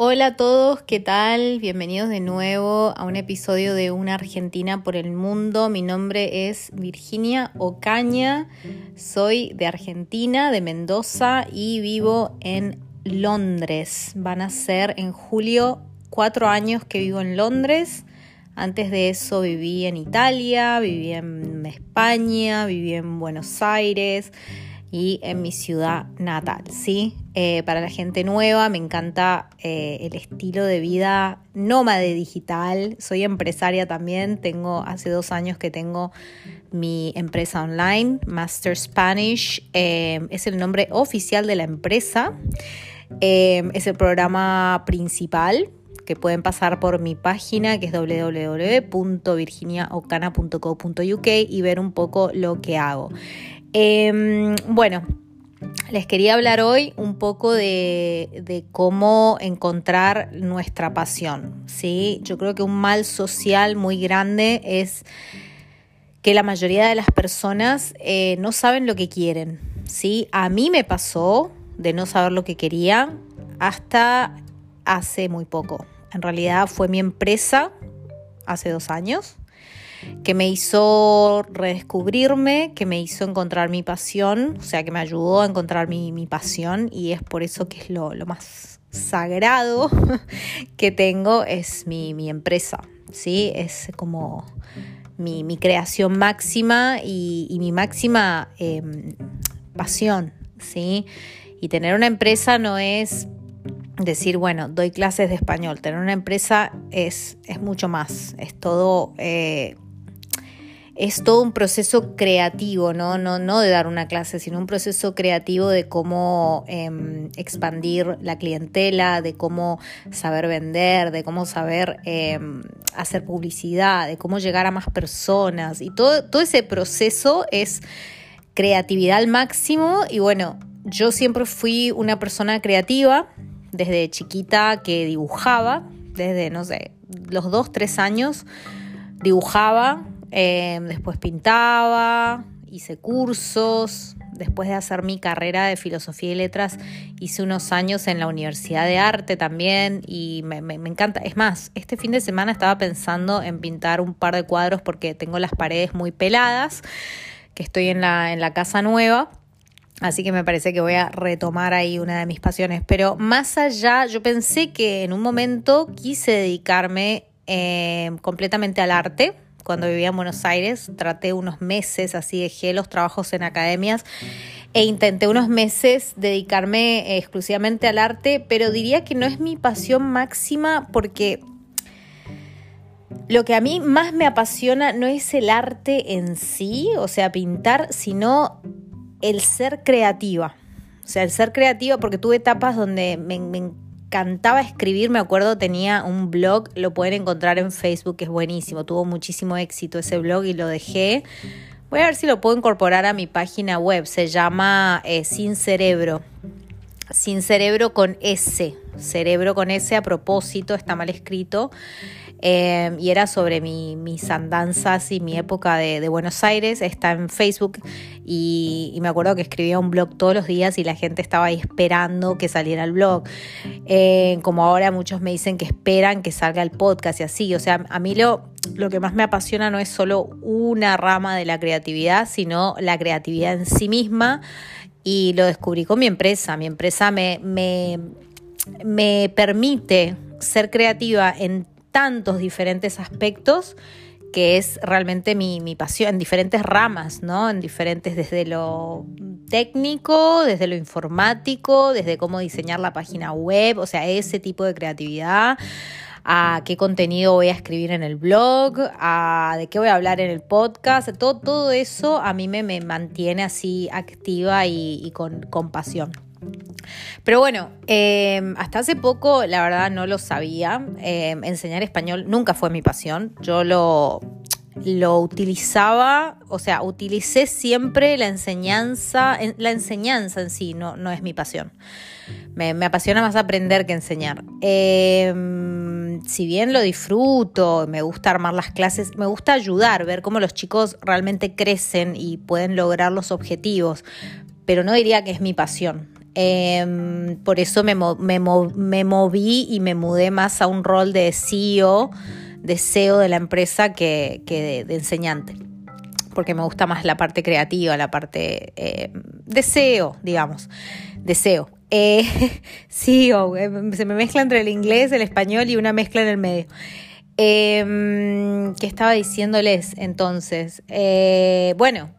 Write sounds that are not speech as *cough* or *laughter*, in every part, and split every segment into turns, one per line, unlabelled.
Hola a todos, ¿qué tal? Bienvenidos de nuevo a un episodio de Una Argentina por el Mundo. Mi nombre es Virginia Ocaña, soy de Argentina, de Mendoza y vivo en Londres. Van a ser en julio cuatro años que vivo en Londres. Antes de eso viví en Italia, viví en España, viví en Buenos Aires y en mi ciudad natal, ¿sí? Eh, para la gente nueva me encanta eh, el estilo de vida nómade digital, soy empresaria también, tengo hace dos años que tengo mi empresa online, Master Spanish, eh, es el nombre oficial de la empresa, es el programa principal que pueden pasar por mi página que es www.virginiaocana.co.uk y ver un poco lo que hago. Em, bueno, les quería hablar hoy un poco de, cómo encontrar nuestra pasión. ¿sí? Yo creo que un mal social muy grande es que la mayoría de las personas eh, no saben lo que quieren. ¿sí? A mí me pasó de no saber lo que quería hasta hace muy poco. En realidad fue mi empresa hace dos años que me hizo redescubrirme, que me hizo encontrar mi pasión, o sea, que me ayudó a encontrar mi, pasión y es por eso que es lo, más sagrado *laughs* que tengo, es mi, empresa, ¿sí? Es como mi, creación máxima y, mi máxima em, pasión, ¿sí? Y tener una empresa no es decir, bueno, doy clases de español. Tener una empresa es, es mucho más, es todo eh, es todo un proceso creativo, ¿no? No, no de dar una clase, sino un proceso creativo de cómo em, expandir la clientela, de cómo saber vender, de cómo saber em, hacer publicidad, de cómo llegar a más personas. Y todo, todo ese proceso es creatividad al máximo. Y bueno, yo siempre fui una persona creativa, desde chiquita que dibujaba, desde, no sé, los dos, tres años dibujaba Em, después pintaba, hice cursos. Después de hacer mi carrera de filosofía y letras, hice unos años en la Universidad de Arte también y me, encanta. Es más, este fin de semana estaba pensando en pintar un par de cuadros porque tengo las paredes muy peladas, que estoy en la, en la casa nueva. Así que me parece que voy a retomar ahí una de mis pasiones. Pero más allá, yo pensé que en un momento quise dedicarme em, completamente al arte cuando vivía en Buenos Aires. Traté unos meses, así dejé los trabajos en academias e intenté unos meses dedicarme eh, exclusivamente al arte, pero diría que no es mi pasión máxima porque lo que a mí más me apasiona no es el arte en sí, o sea, pintar, sino el ser creativa. O sea, el ser creativa, porque tuve etapas donde me, me cantaba escribir, me acuerdo, tenía un blog, lo pueden encontrar en Facebook, es buenísimo, tuvo muchísimo éxito ese blog y lo dejé. Voy a ver si lo puedo incorporar a mi página web, se llama eh, Sin Cerebro. Sin Cerebro con S, Cerebro con S a propósito, está mal escrito. Em, y era sobre mis andanzas y mi época de, Buenos Aires. Está en Facebook y, me acuerdo que escribía un blog todos los días y la gente estaba ahí esperando que saliera el blog. Eh, como ahora muchos me dicen que esperan que salga el podcast y así. O sea, a mí lo, lo que más me apasiona no es solo una rama de la creatividad, sino la creatividad en sí misma. Y lo descubrí con mi empresa. Mi empresa me, me, me permite ser creativa en tantos diferentes aspectos que es realmente mi, pasión, en diferentes ramas, ¿no? En diferentes, desde lo técnico, desde lo informático, desde cómo diseñar la página web, o sea, ese tipo de creatividad, a qué contenido voy a escribir en el blog, a de qué voy a hablar en el podcast. Todo, todo eso a mí me, mantiene así activa y, con, con pasión. Pero bueno, em, hasta hace poco la verdad no lo sabía. Em, enseñar español nunca fue mi pasión. Yo lo, lo utilizaba, o sea, utilicé siempre la enseñanza, la enseñanza en sí, no, no es mi pasión. Me, apasiona más aprender que enseñar. Em, si bien lo disfruto, me gusta armar las clases, me gusta ayudar, ver cómo los chicos realmente crecen y pueden lograr los objetivos, pero no diría que es mi pasión. Em, por eso me, moví y me mudé más a un rol de CEO, de CEO de la empresa que, de, enseñante. Porque me gusta más la parte creativa, la parte eh, de CEO, digamos, de CEO. Eh, *laughs* CEO, eh, se me mezcla entre el inglés, el español y una mezcla en el medio. Eh, ¿Qué estaba diciéndoles entonces? bueno,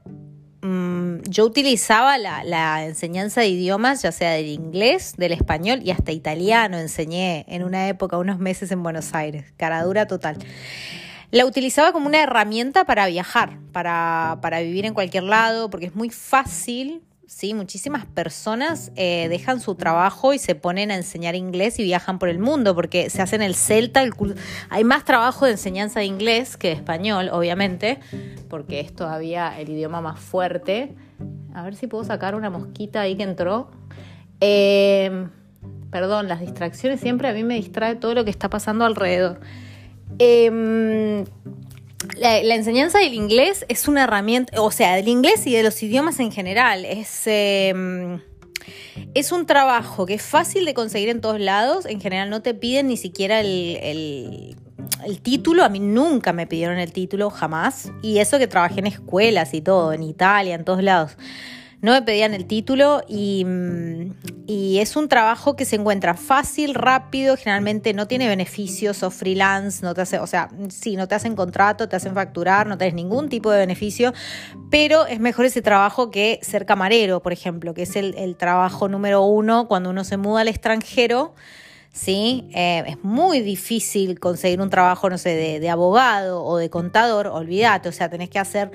Mm, yo utilizaba la, enseñanza de idiomas, ya sea del inglés, del español y hasta italiano enseñé en una época, unos meses en Buenos Aires, caradura total. La utilizaba como una herramienta para viajar, para, para vivir en cualquier lado, porque es muy fácil ¿sí? Muchísimas personas eh, dejan su trabajo y se ponen a enseñar inglés y viajan por el mundo porque se hacen el celta, el hay más trabajo de enseñanza de inglés que de español, obviamente, porque es todavía el idioma más fuerte. A ver si puedo sacar una mosquita ahí que entró. Em, perdón, las distracciones siempre a mí me distrae todo lo que está pasando alrededor. Eh, la, enseñanza del inglés es una herramienta, o sea, del inglés y de los idiomas en general. Es, em, es un trabajo que es fácil de conseguir en todos lados. En general no te piden ni siquiera el, el título. A mí nunca me pidieron el título, jamás. Y eso que trabajé en escuelas y todo, en Italia, en todos lados no me pedían el título mm, y, es un trabajo que se encuentra fácil, rápido, generalmente no tiene beneficios o freelance, no te hace, o sea, sí, no te hacen contrato, te hacen facturar, no tienes ningún tipo de beneficio, pero es mejor ese trabajo que ser camarero, por ejemplo, que es el, trabajo número uno cuando uno se muda al extranjero. ¿sí? Eh, es muy difícil conseguir un trabajo, no sé, de, de abogado o de contador, olvídate, o sea, tenés que hacer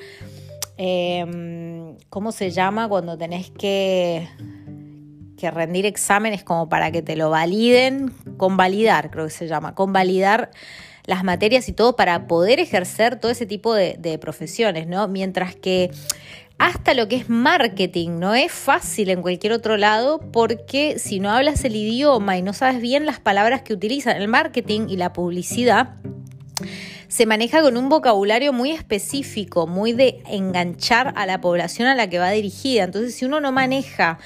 Em, ¿cómo se llama? Cuando tenés que, que rendir exámenes como para que te lo validen, convalidar creo que se llama, convalidar las materias y todo para poder ejercer todo ese tipo de, de profesiones, ¿no? Mientras que hasta lo que es marketing no es fácil en cualquier otro lado porque si no hablas el idioma y no sabes bien las palabras que utilizan el marketing y la publicidad, se maneja con un vocabulario muy específico, muy de enganchar a la población a la que va dirigida. Entonces, si uno no maneja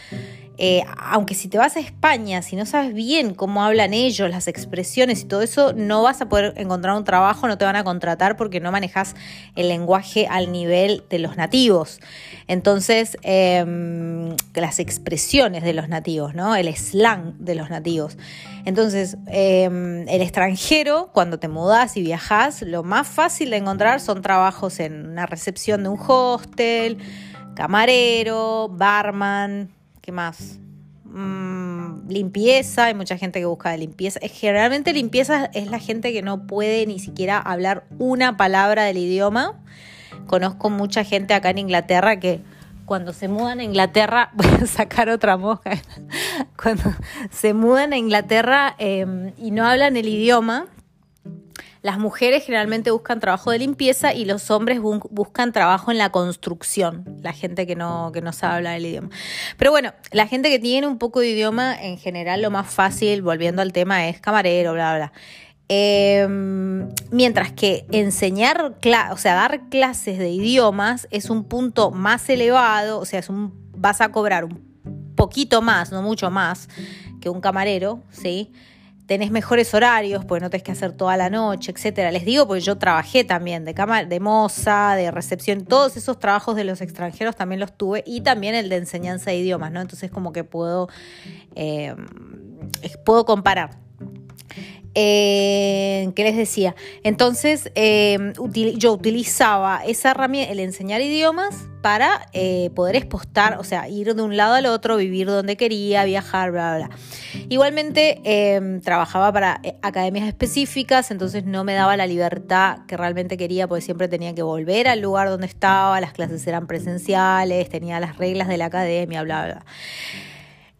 eh, aunque si te vas a España, si no sabes bien cómo hablan ellos, las expresiones y todo eso, no vas a poder encontrar un trabajo, no te van a contratar porque no manejas el lenguaje al nivel de los nativos. Entonces, em, las expresiones de los nativos, ¿no? El slang de los nativos. Entonces, em, el extranjero, cuando te mudas y viajas, lo más fácil de encontrar son trabajos en una recepción de un hostel, camarero, barman, ¿Qué más? Mm, limpieza, hay mucha gente que busca de limpieza. Generalmente limpieza es la gente que no puede ni siquiera hablar una palabra del idioma. Conozco mucha gente acá en Inglaterra que cuando se mudan a Inglaterra, *laughs* voy a sacar otra mosca, *laughs* cuando se mudan a Inglaterra em, y no hablan el idioma, las mujeres generalmente buscan trabajo de limpieza y los hombres buscan trabajo en la construcción, la gente que no, que no sabe hablar el idioma. Pero bueno, la gente que tiene un poco de idioma, en general lo más fácil, volviendo al tema, es camarero, bla, bla. Em, mientras que enseñar, o sea, dar clases de idiomas es un punto más elevado, o sea, es un, vas a cobrar un poquito más, no mucho más que un camarero, ¿sí? Tenés mejores horarios, porque no tenés que hacer toda la noche, etcétera. Les digo porque yo trabajé también de cama, de moza, de recepción, todos esos trabajos de los extranjeros también los tuve y también el de enseñanza de idiomas, ¿no? Entonces como que puedo, eh, puedo comparar. Eh, ¿Qué les decía? Entonces, eh, yo utilizaba esa herramienta, el enseñar idiomas, para eh, poder expostar, o sea, ir de un lado al otro, vivir donde quería, viajar, bla, bla, bla. Igualmente, em, trabajaba para academias específicas, entonces no me daba la libertad que realmente quería, porque siempre tenía que volver al lugar donde estaba, las clases eran presenciales, tenía las reglas de la academia, bla, bla.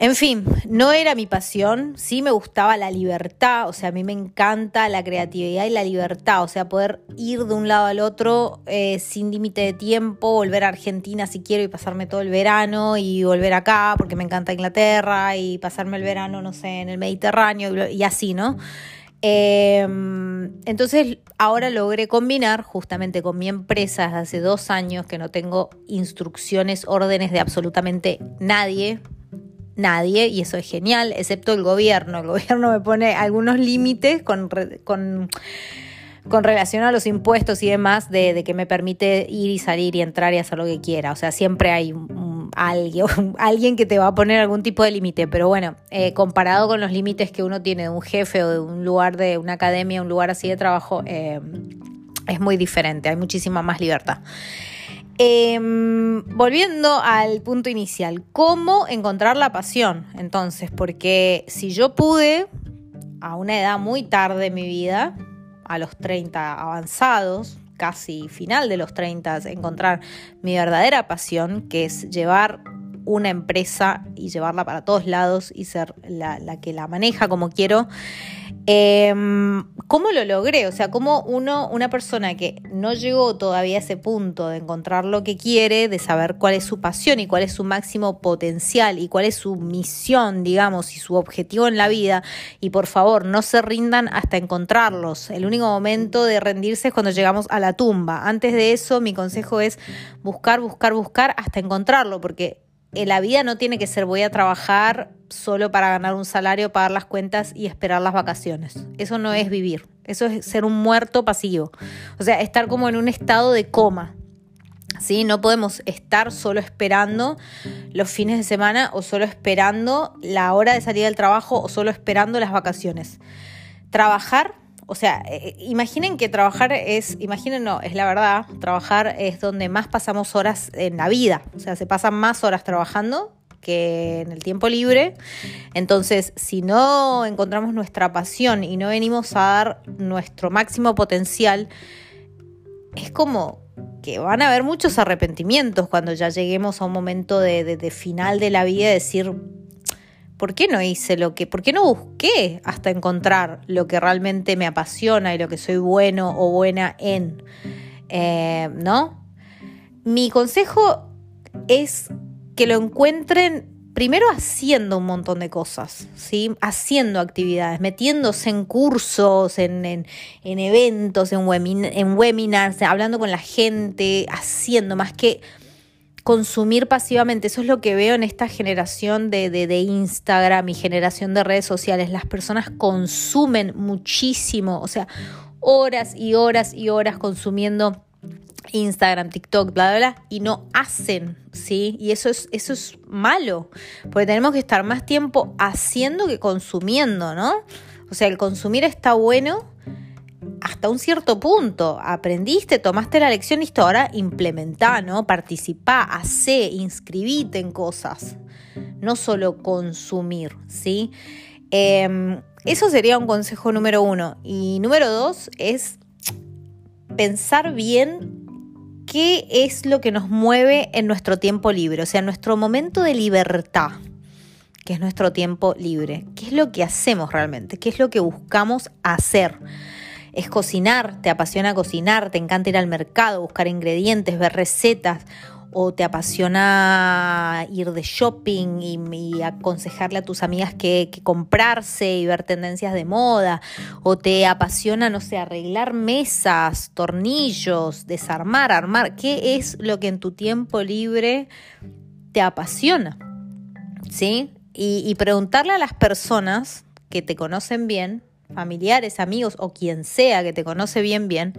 En fin, no era mi pasión, sí me gustaba la libertad, o sea, a mí me encanta la creatividad y la libertad, o sea, poder ir de un lado al otro eh, sin límite de tiempo, volver a Argentina si quiero y pasarme todo el verano y volver acá porque me encanta Inglaterra y pasarme el verano, no sé, en el Mediterráneo y así, ¿no? Em, entonces ahora logré combinar justamente con mi empresa hace dos años que no tengo instrucciones, órdenes de absolutamente nadie, nadie, y eso es genial, excepto el gobierno. El gobierno me pone algunos límites con, con, con, relación a los impuestos y demás, de, que me permite ir y salir y entrar y hacer lo que quiera. O sea, siempre hay alguien, *laughs* alguien que te va a poner algún tipo de límite, pero bueno, eh, comparado con los límites que uno tiene de un jefe o de un lugar de una academia, un lugar así de trabajo, eh, es muy diferente, hay muchísima más libertad. Em, volviendo al punto inicial, ¿cómo encontrar la pasión? Entonces, porque si yo pude, a una edad muy tarde de mi vida, a los 30 avanzados, casi final de los 30, encontrar mi verdadera pasión, que es llevar una empresa y llevarla para todos lados y ser la, la que la maneja como quiero, Em, ¿Cómo lo logré? O sea, ¿cómo uno, una persona que no llegó todavía a ese punto de encontrar lo que quiere, de saber cuál es su pasión y cuál es su máximo potencial y cuál es su misión, digamos, y su objetivo en la vida? Y por favor, no se rindan hasta encontrarlos. El único momento de rendirse es cuando llegamos a la tumba. Antes de eso, mi consejo es buscar, buscar, buscar hasta encontrarlo, porque la vida no tiene que ser voy a trabajar solo para ganar un salario, pagar las cuentas y esperar las vacaciones. Eso no es vivir, eso es ser un muerto pasivo. O sea, estar como en un estado de coma. ¿sí? No podemos estar solo esperando los fines de semana o solo esperando la hora de salir del trabajo o solo esperando las vacaciones. Trabajar o sea, eh, eh, imaginen que trabajar es, imaginen no, es la verdad, trabajar es donde más pasamos horas en la vida. O sea, se pasan más horas trabajando que en el tiempo libre. Entonces, si no encontramos nuestra pasión y no venimos a dar nuestro máximo potencial, es como que van a haber muchos arrepentimientos cuando ya lleguemos a un momento de, de final de la vida, decir, ¿por qué no hice lo que, por qué no busqué hasta encontrar lo que realmente me apasiona y lo que soy bueno o buena en? Eh, ¿No? Mi consejo es que lo encuentren primero haciendo un montón de cosas, ¿sí? haciendo actividades, metiéndose en cursos, en, en, eventos, en, en webinars, hablando con la gente, haciendo más que consumir pasivamente. Eso es lo que veo en esta generación de, de, Instagram y generación de redes sociales. Las personas consumen muchísimo, o sea, horas y horas y horas consumiendo Instagram, TikTok, bla, bla, bla, y no hacen, ¿sí? Y eso es, eso es malo, porque tenemos que estar más tiempo haciendo que consumiendo, ¿no? O sea, el consumir está bueno, hasta un cierto punto. Aprendiste, tomaste la lección, listo, ahora implementá, ¿no? Participá, hacé, inscribite en cosas. No solo consumir, ¿sí? Em, eso sería un consejo número uno. Y número dos es pensar bien qué es lo que nos mueve en nuestro tiempo libre, o sea, nuestro momento de libertad, que es nuestro tiempo libre. ¿Qué es lo que hacemos realmente? ¿Qué es lo que buscamos hacer? Es cocinar, te apasiona cocinar, te encanta ir al mercado, buscar ingredientes, ver recetas, o te apasiona ir de shopping y, aconsejarle a tus amigas qué comprarse y ver tendencias de moda, o te apasiona, no sé, arreglar mesas, tornillos, desarmar, armar, ¿qué es lo que en tu tiempo libre te apasiona? ¿Sí? y preguntarle a las personas que te conocen bien, familiares, amigos o quien sea que te conoce bien, bien,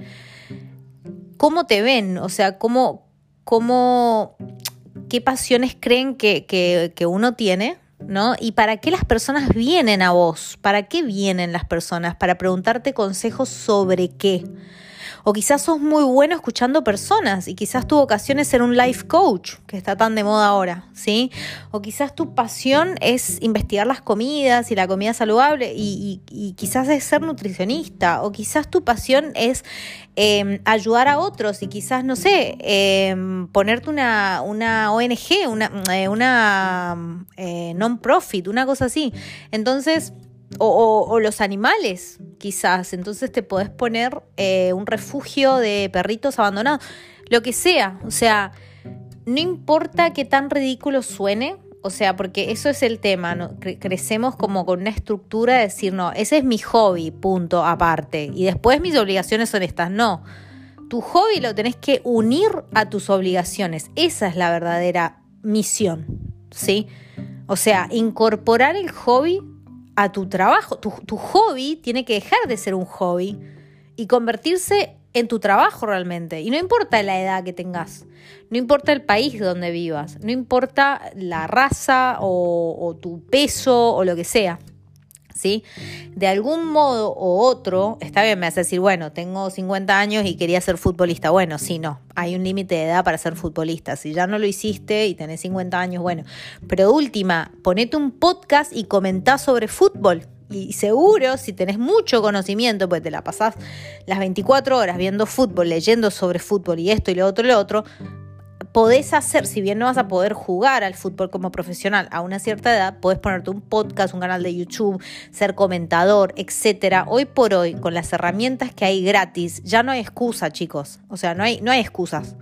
¿cómo te ven? O sea, ¿cómo, cómo, qué pasiones creen que, que, uno tiene? ¿no? ¿Y para qué las personas vienen a vos? ¿Para qué vienen las personas? Para preguntarte consejos sobre qué. O quizás sos muy bueno escuchando personas y quizás tu vocación es ser un life coach, que está tan de moda ahora, ¿sí? O quizás tu pasión es investigar las comidas y la comida saludable y, quizás es ser nutricionista. O quizás tu pasión es em, ayudar a otros y quizás, no sé, em, ponerte una, una ONG, una, eh, una eh, non-profit, una cosa así. Entonces, o, los animales, quizás. Entonces te podés poner eh, un refugio de perritos abandonados. Lo que sea. O sea, no importa qué tan ridículo suene. O sea, porque eso es el tema. ¿no? crecemos como con una estructura de decir, no, ese es mi hobby, punto, aparte. Y después mis obligaciones son estas. No. Tu hobby lo tenés que unir a tus obligaciones. Esa es la verdadera misión. ¿Sí? O sea, incorporar el hobby a tu trabajo. Tu, hobby tiene que dejar de ser un hobby y convertirse en tu trabajo realmente. Y no importa la edad que tengas, no importa el país donde vivas, no importa la raza o tu peso o lo que sea. ¿Sí? De algún modo u otro, está bien, me hace decir, bueno, tengo 50 años y quería ser futbolista. Bueno, sí, no, hay un límite de edad para ser futbolista. Si ya no lo hiciste y tenés 50 años, bueno. Pero última, ponete un podcast y comentá sobre fútbol. Y seguro, si tenés mucho conocimiento, pues te la pasás las 24 horas viendo fútbol, leyendo sobre fútbol y esto y lo otro y lo otro, podés hacer, si bien no vas a poder jugar al fútbol como profesional a una cierta edad, podés ponerte un podcast, un canal de YouTube, ser comentador, etcétera. Hoy por hoy, con las herramientas que hay gratis, ya no hay excusa, chicos. O sea, no hay, no hay excusas.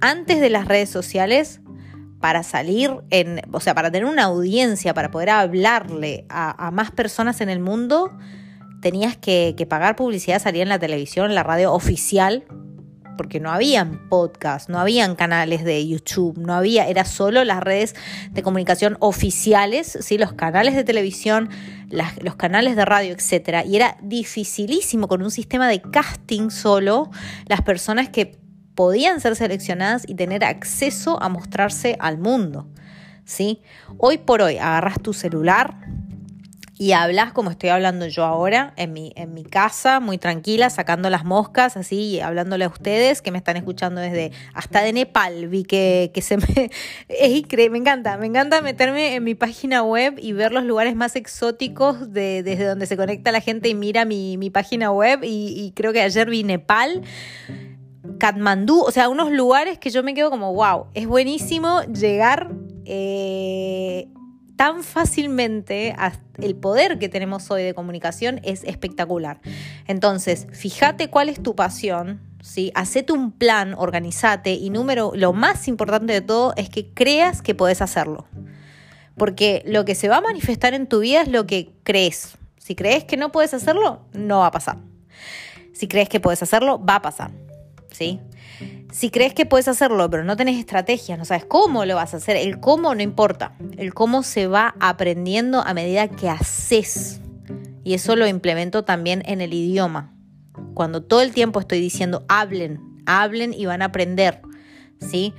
Antes de las redes sociales, para salir en, o sea, para tener una audiencia, para poder hablarle a, más personas en el mundo, tenías que, que pagar publicidad, salir en la televisión, en la radio oficial, porque no habían podcasts, no habían canales de YouTube, no había, era solo las redes de comunicación oficiales, ¿sí? los canales de televisión, los canales de radio, etc. Y era dificilísimo con un sistema de casting solo las personas que podían ser seleccionadas y tener acceso a mostrarse al mundo. ¿sí? Hoy por hoy agarras tu celular, y hablas como estoy hablando yo ahora, en mi, en mi casa, muy tranquila, sacando las moscas, así, hablándole a ustedes que me están escuchando desde hasta de Nepal. Vi que, se me. *laughs* Es increíble, me encanta, me encanta meterme en mi página web y ver los lugares más exóticos de, desde donde se conecta la gente y mira mi, página web. Y, creo que ayer vi Nepal. Katmandú, o sea, unos lugares que yo me quedo como, wow, es buenísimo llegar eh, tan fácilmente, el poder que tenemos hoy de comunicación es espectacular. Entonces, fíjate cuál es tu pasión, ¿sí? Hacete un plan, organizate y número, lo más importante de todo es que creas que podés hacerlo. Porque lo que se va a manifestar en tu vida es lo que crees. Si crees que no puedes hacerlo, no va a pasar. Si crees que puedes hacerlo, va a pasar. ¿Sí? Si crees que puedes hacerlo, pero no tenés estrategia, no sabes cómo lo vas a hacer, el cómo no importa. El cómo se va aprendiendo a medida que haces. Y eso lo implemento también en el idioma. Cuando todo el tiempo estoy diciendo hablen, hablen y van a aprender. ¿Sí?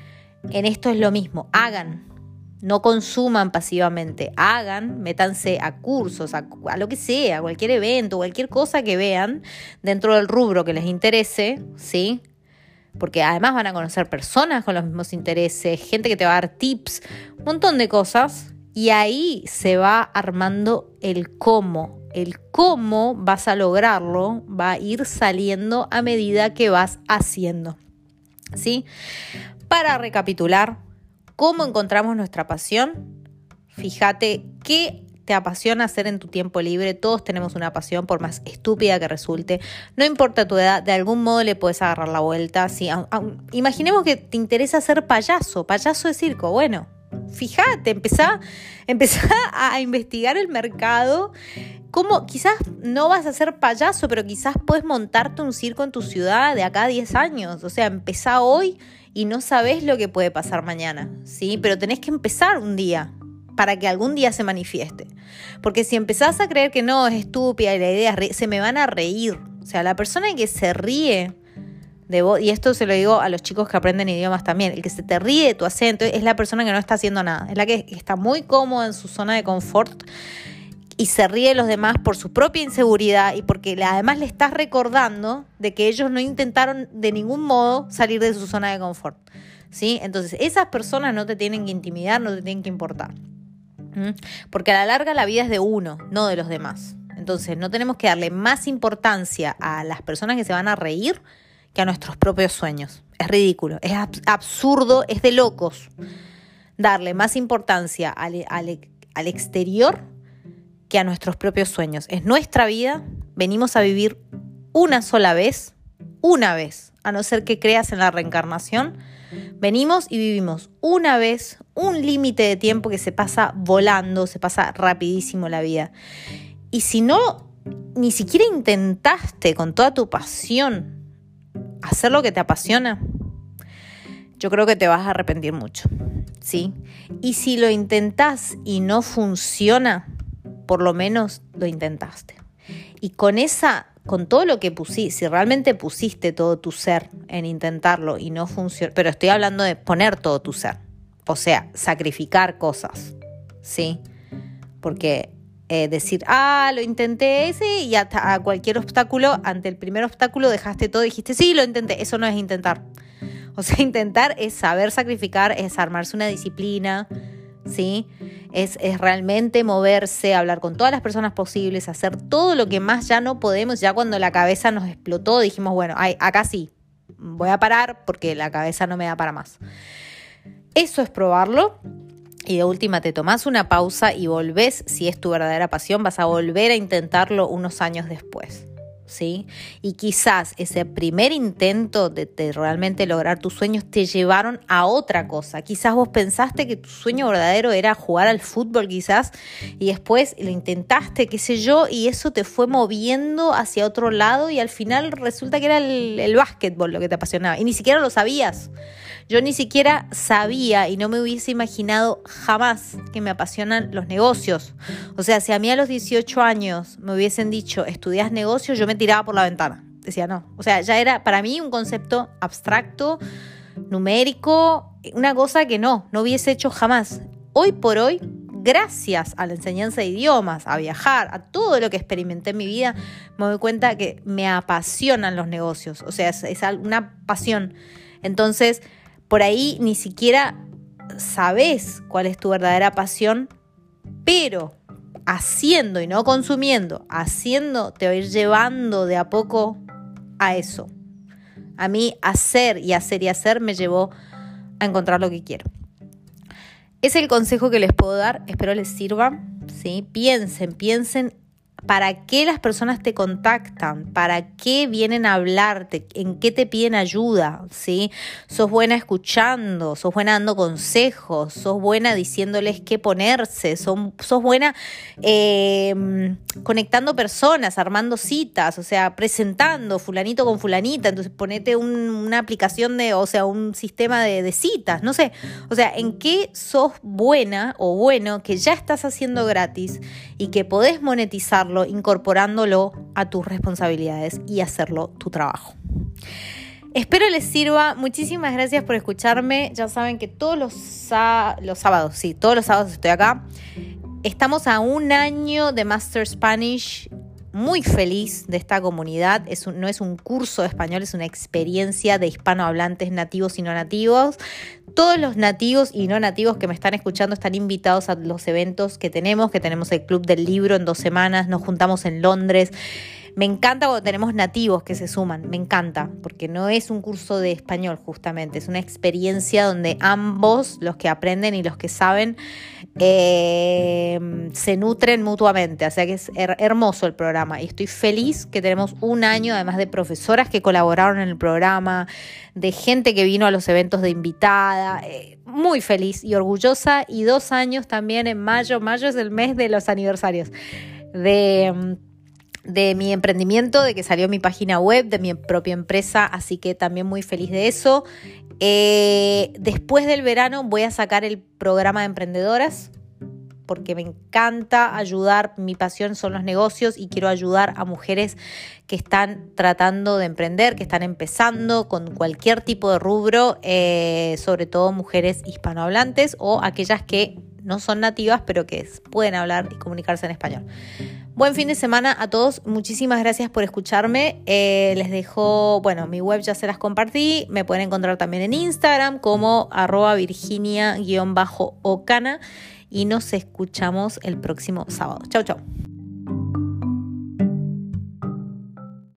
En esto es lo mismo, hagan, no consuman pasivamente, hagan, métanse a cursos, a, a, lo que sea, a cualquier evento, cualquier cosa que vean dentro del rubro que les interese, ¿sí? Porque además van a conocer personas con los mismos intereses, gente que te va a dar tips, un montón de cosas, y ahí se va armando el cómo. El cómo vas a lograrlo va a ir saliendo a medida que vas haciendo. ¿Sí? Para recapitular, ¿cómo encontramos nuestra pasión? Fíjate qué te apasiona hacer en tu tiempo libre. Todos tenemos una pasión, por más estúpida que resulte. No importa tu edad, de algún modo le puedes agarrar la vuelta. imaginemos que te interesa ser payaso, payaso de circo. Bueno, fíjate, empezá, empezá a investigar el mercado. Como quizás no vas a ser payaso, pero quizás puedes montarte un circo en tu ciudad de acá a 10 años. O sea, empezá hoy y no sabes lo que puede pasar mañana, ¿sí? Pero tenés que empezar un día para que algún día se manifieste. Porque si empezás a creer que no, es estúpida y la idea es se me van a reír. O sea, la persona que se ríe de vos, y esto se lo digo a los chicos que aprenden idiomas también, el que se te ríe de tu acento es la persona que no está haciendo nada, es la que está muy cómoda en su zona de confort y se ríe de los demás por su propia inseguridad y porque además le estás recordando de que ellos no intentaron de ningún modo salir de su zona de confort. ¿sí? Entonces, esas personas no te tienen que intimidar, no te tienen que importar. Porque a la larga la vida es de uno, no de los demás. Entonces, no tenemos que darle más importancia a las personas que se van a reír que a nuestros propios sueños. Es ridículo, es absurdo, es de locos darle más importancia al, al exterior que a nuestros propios sueños. Es nuestra vida, venimos a vivir una sola vez, una vez, a no ser que creas en la reencarnación Venimos y vivimos una vez un límite de tiempo que se pasa volando, se pasa rapidísimo la vida. Y si no, ni siquiera intentaste con toda tu pasión hacer lo que te apasiona, yo creo que te vas a arrepentir mucho. ¿Sí? Y si lo intentás y no funciona, por lo menos lo intentaste. Y con esa con todo lo que pusiste, si realmente pusiste todo tu ser en intentarlo y no funciona, pero estoy hablando de poner todo tu ser, o sea, sacrificar cosas, ¿sí? Porque eh, decir, ah, lo intenté ese y hasta a cualquier obstáculo, ante el primer obstáculo dejaste todo y dijiste, sí, lo intenté, eso no es intentar. O sea, *laughs* intentar es saber sacrificar, es armarse una disciplina, ¿sí? Es, realmente moverse, hablar con todas las personas posibles, hacer todo lo que más ya no podemos. Ya cuando la cabeza nos explotó, dijimos, bueno, acá sí, voy a parar porque la cabeza no me da para más. Eso es probarlo. Y de última te tomás una pausa y volvés, si es tu verdadera pasión, vas a volver a intentarlo unos años después. ¿Sí? Y quizás ese primer intento de, realmente lograr tus sueños te llevaron a otra cosa. Quizás vos pensaste que tu sueño verdadero era jugar al fútbol, quizás, y después lo intentaste, qué sé yo, y eso te fue moviendo hacia otro lado y al final resulta que era el, el básquetbol lo que te apasionaba y ni siquiera lo sabías. Yo ni siquiera sabía y no me hubiese imaginado jamás que me apasionan los negocios. O sea, si a mí a los 18 años me hubiesen dicho, estudias negocios, yo me tiraba por la ventana. Decía, no. O sea, ya era para mí un concepto abstracto, numérico, una cosa que no, no hubiese hecho jamás. Hoy por hoy, gracias a la enseñanza de idiomas, a viajar, a todo lo que experimenté en mi vida, me doy cuenta que me apasionan los negocios. O sea, es, es una pasión. Entonces, por ahí ni siquiera sabes cuál es tu verdadera pasión, pero haciendo y no consumiendo, haciendo te va a ir llevando de a poco a eso. A mí hacer y hacer y hacer me llevó a encontrar lo que quiero. Es el consejo que les puedo dar, espero les sirva. ¿sí? Piensen, piensen ¿Para qué las personas te contactan? ¿Para qué vienen a hablarte? ¿En qué te piden ayuda? ¿Sí? ¿Sos buena escuchando? ¿Sos buena dando consejos? ¿Sos buena diciéndoles qué ponerse? ¿Sos buena em, conectando personas, armando citas? O sea, presentando fulanito con fulanita. Entonces ponete una aplicación de, o sea, un sistema de, citas. No sé. O sea, ¿en qué sos buena o bueno que ya estás haciendo gratis y que podés monetizar incorporándolo a tus responsabilidades y hacerlo tu trabajo. Espero les sirva. Muchísimas gracias por escucharme. Ya saben que todos los, los sábados, sí, todos los sábados estoy acá. Estamos a un año de Master Spanish muy feliz de esta comunidad. No es un curso de español, es una experiencia de hispanohablantes nativos y no nativos. Todos los nativos y no nativos que me están escuchando están invitados a los eventos que tenemos, que tenemos el Club del Libro en dos semanas, nos juntamos en Londres. Me encanta cuando tenemos nativos que se suman, me encanta, porque no es un curso de español justamente, es una experiencia donde ambos, los que aprenden y los que saben, eh, se nutren mutuamente, o sea que es hermoso el programa y estoy feliz que tenemos un año, además de profesoras que colaboraron en el programa, de gente que vino a los eventos de invitada, eh, muy feliz y orgullosa y dos años también en mayo, mayo es el mes de los aniversarios de de mi emprendimiento, de que salió mi página web, de mi propia empresa, así que también muy feliz de eso. Eh, después del verano voy a sacar el programa de emprendedoras, porque me encanta ayudar, mi pasión son los negocios y quiero ayudar a mujeres que están tratando de emprender, que están empezando con cualquier tipo de rubro, eh, sobre todo mujeres hispanohablantes o aquellas que no son nativas, pero que pueden hablar y comunicarse en español. Buen fin de semana a todos. Muchísimas gracias por escucharme. Eh, les dejo, bueno, mi web ya se las compartí. Me pueden encontrar también en Instagram como arroba virginia-ocana. Y nos escuchamos el próximo sábado. Chau, chau.